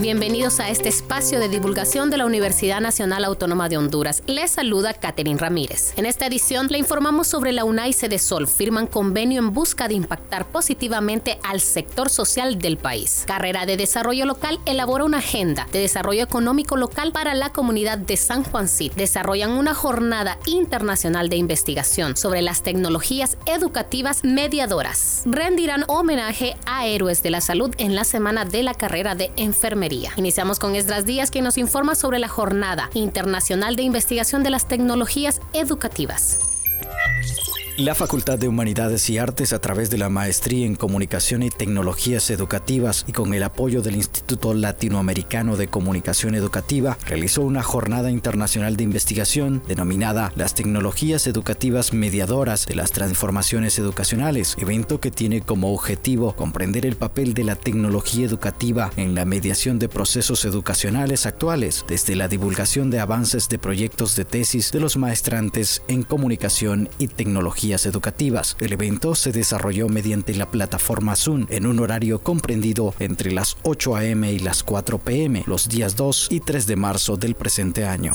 Bienvenidos a este espacio de divulgación de la Universidad Nacional Autónoma de Honduras. Les saluda Catherine Ramírez. En esta edición le informamos sobre la UNAI de Sol. Firman convenio en busca de impactar positivamente al sector social del país. Carrera de Desarrollo Local elabora una agenda de desarrollo económico local para la comunidad de San Juan Cid. Desarrollan una jornada internacional de investigación sobre las tecnologías educativas mediadoras. Rendirán homenaje a héroes de la salud en la semana de la carrera de enfermería. Iniciamos con Esdras Díaz, quien nos informa sobre la Jornada Internacional de Investigación de las Tecnologías Educativas. La Facultad de Humanidades y Artes, a través de la Maestría en Comunicación y Tecnologías Educativas y con el apoyo del Instituto Latinoamericano de Comunicación Educativa, realizó una jornada internacional de investigación denominada Las Tecnologías Educativas Mediadoras de las Transformaciones Educacionales, evento que tiene como objetivo comprender el papel de la tecnología educativa en la mediación de procesos educacionales actuales, desde la divulgación de avances de proyectos de tesis de los maestrantes en comunicación y tecnología educativas. El evento se desarrolló mediante la plataforma Zoom en un horario comprendido entre las 8 a.m. y las 4 p.m. los días 2 y 3 de marzo del presente año.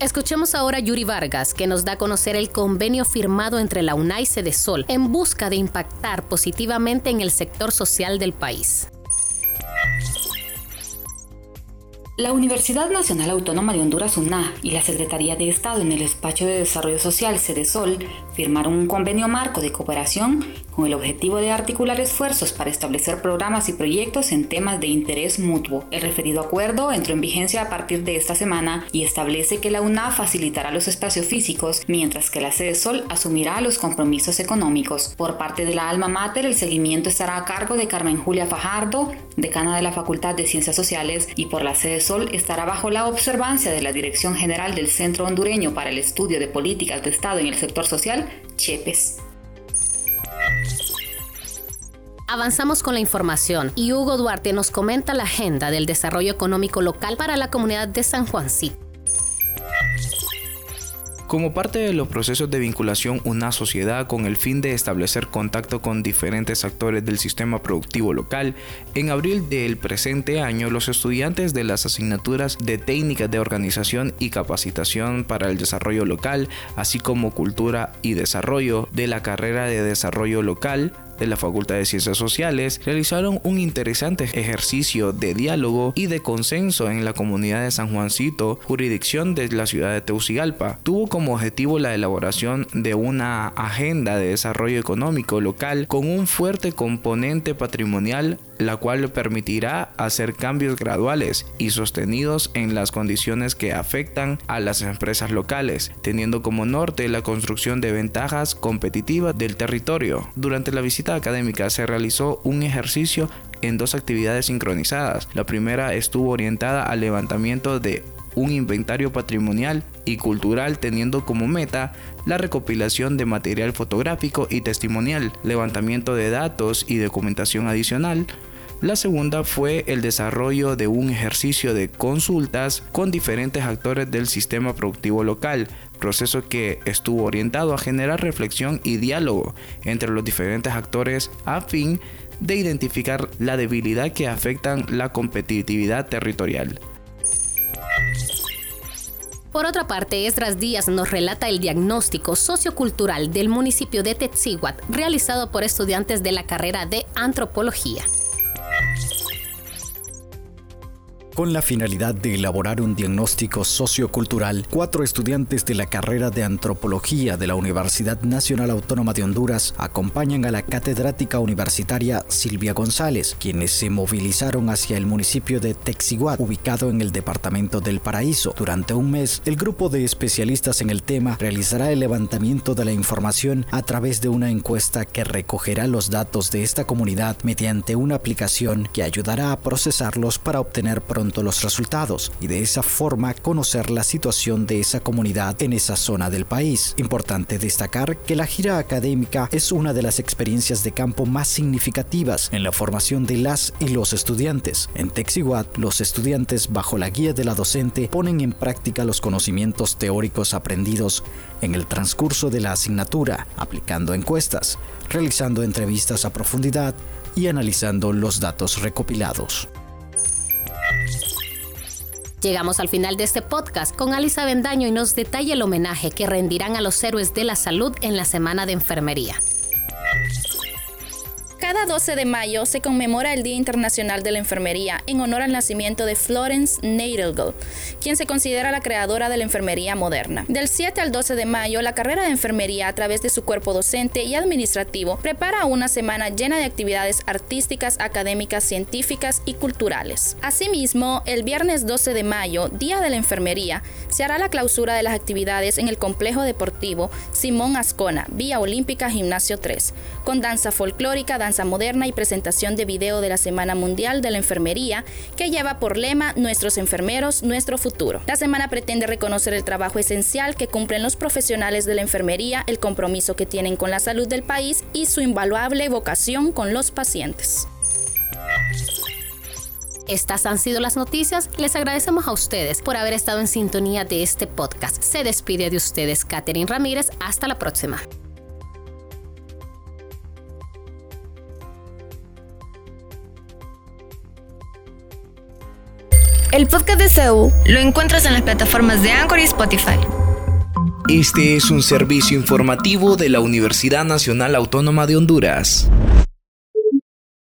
Escuchemos ahora a Yuri Vargas, que nos da a conocer el convenio firmado entre la UNAI y Sol en busca de impactar positivamente en el sector social del país. La Universidad Nacional Autónoma de Honduras, UNA, y la Secretaría de Estado en el Despacho de Desarrollo Social, Sol, firmaron un convenio marco de cooperación con el objetivo de articular esfuerzos para establecer programas y proyectos en temas de interés mutuo. El referido acuerdo entró en vigencia a partir de esta semana y establece que la UNA facilitará los espacios físicos, mientras que la Sede Sol asumirá los compromisos económicos. Por parte de la Alma Mater, el seguimiento estará a cargo de Carmen Julia Fajardo, decana de la Facultad de Ciencias Sociales, y por la Sede Sol estará bajo la observancia de la Dirección General del Centro Hondureño para el Estudio de Políticas de Estado en el Sector Social, CHEPES. Avanzamos con la información y Hugo Duarte nos comenta la agenda del desarrollo económico local para la comunidad de San Juancito. Como parte de los procesos de vinculación una sociedad con el fin de establecer contacto con diferentes actores del sistema productivo local, en abril del presente año los estudiantes de las asignaturas de técnicas de organización y capacitación para el desarrollo local, así como cultura y desarrollo de la carrera de desarrollo local, de la Facultad de Ciencias Sociales realizaron un interesante ejercicio de diálogo y de consenso en la comunidad de San Juancito, jurisdicción de la ciudad de Teucigalpa. Tuvo como objetivo la elaboración de una agenda de desarrollo económico local con un fuerte componente patrimonial la cual permitirá hacer cambios graduales y sostenidos en las condiciones que afectan a las empresas locales, teniendo como norte la construcción de ventajas competitivas del territorio. Durante la visita académica se realizó un ejercicio en dos actividades sincronizadas. La primera estuvo orientada al levantamiento de un inventario patrimonial y cultural teniendo como meta la recopilación de material fotográfico y testimonial, levantamiento de datos y documentación adicional, la segunda fue el desarrollo de un ejercicio de consultas con diferentes actores del sistema productivo local, proceso que estuvo orientado a generar reflexión y diálogo entre los diferentes actores a fin de identificar la debilidad que afectan la competitividad territorial. Por otra parte, Esdras Díaz nos relata el diagnóstico sociocultural del municipio de Tetziguat realizado por estudiantes de la carrera de antropología. Con la finalidad de elaborar un diagnóstico sociocultural, cuatro estudiantes de la carrera de antropología de la Universidad Nacional Autónoma de Honduras acompañan a la catedrática universitaria Silvia González, quienes se movilizaron hacia el municipio de Texiguat, ubicado en el departamento del Paraíso. Durante un mes, el grupo de especialistas en el tema realizará el levantamiento de la información a través de una encuesta que recogerá los datos de esta comunidad mediante una aplicación que ayudará a procesarlos para obtener pronto pronto los resultados y de esa forma conocer la situación de esa comunidad en esa zona del país. Importante destacar que la gira académica es una de las experiencias de campo más significativas en la formación de las y los estudiantes. En Texihuat, los estudiantes, bajo la guía de la docente, ponen en práctica los conocimientos teóricos aprendidos en el transcurso de la asignatura, aplicando encuestas, realizando entrevistas a profundidad y analizando los datos recopilados. Llegamos al final de este podcast con Alisa Bendaño y nos detalla el homenaje que rendirán a los héroes de la salud en la Semana de Enfermería. Cada 12 de mayo se conmemora el Día Internacional de la Enfermería en honor al nacimiento de Florence Nightingale, quien se considera la creadora de la enfermería moderna. Del 7 al 12 de mayo, la carrera de enfermería a través de su cuerpo docente y administrativo prepara una semana llena de actividades artísticas, académicas, científicas y culturales. Asimismo, el viernes 12 de mayo, Día de la Enfermería, se hará la clausura de las actividades en el complejo deportivo Simón Ascona, Vía Olímpica Gimnasio 3, con danza folclórica, moderna y presentación de video de la Semana Mundial de la Enfermería, que lleva por lema Nuestros enfermeros, nuestro futuro. La semana pretende reconocer el trabajo esencial que cumplen los profesionales de la enfermería, el compromiso que tienen con la salud del país y su invaluable vocación con los pacientes. Estas han sido las noticias. Les agradecemos a ustedes por haber estado en sintonía de este podcast. Se despide de ustedes Catherine Ramírez. Hasta la próxima. El podcast de CEU lo encuentras en las plataformas de Anchor y Spotify. Este es un servicio informativo de la Universidad Nacional Autónoma de Honduras.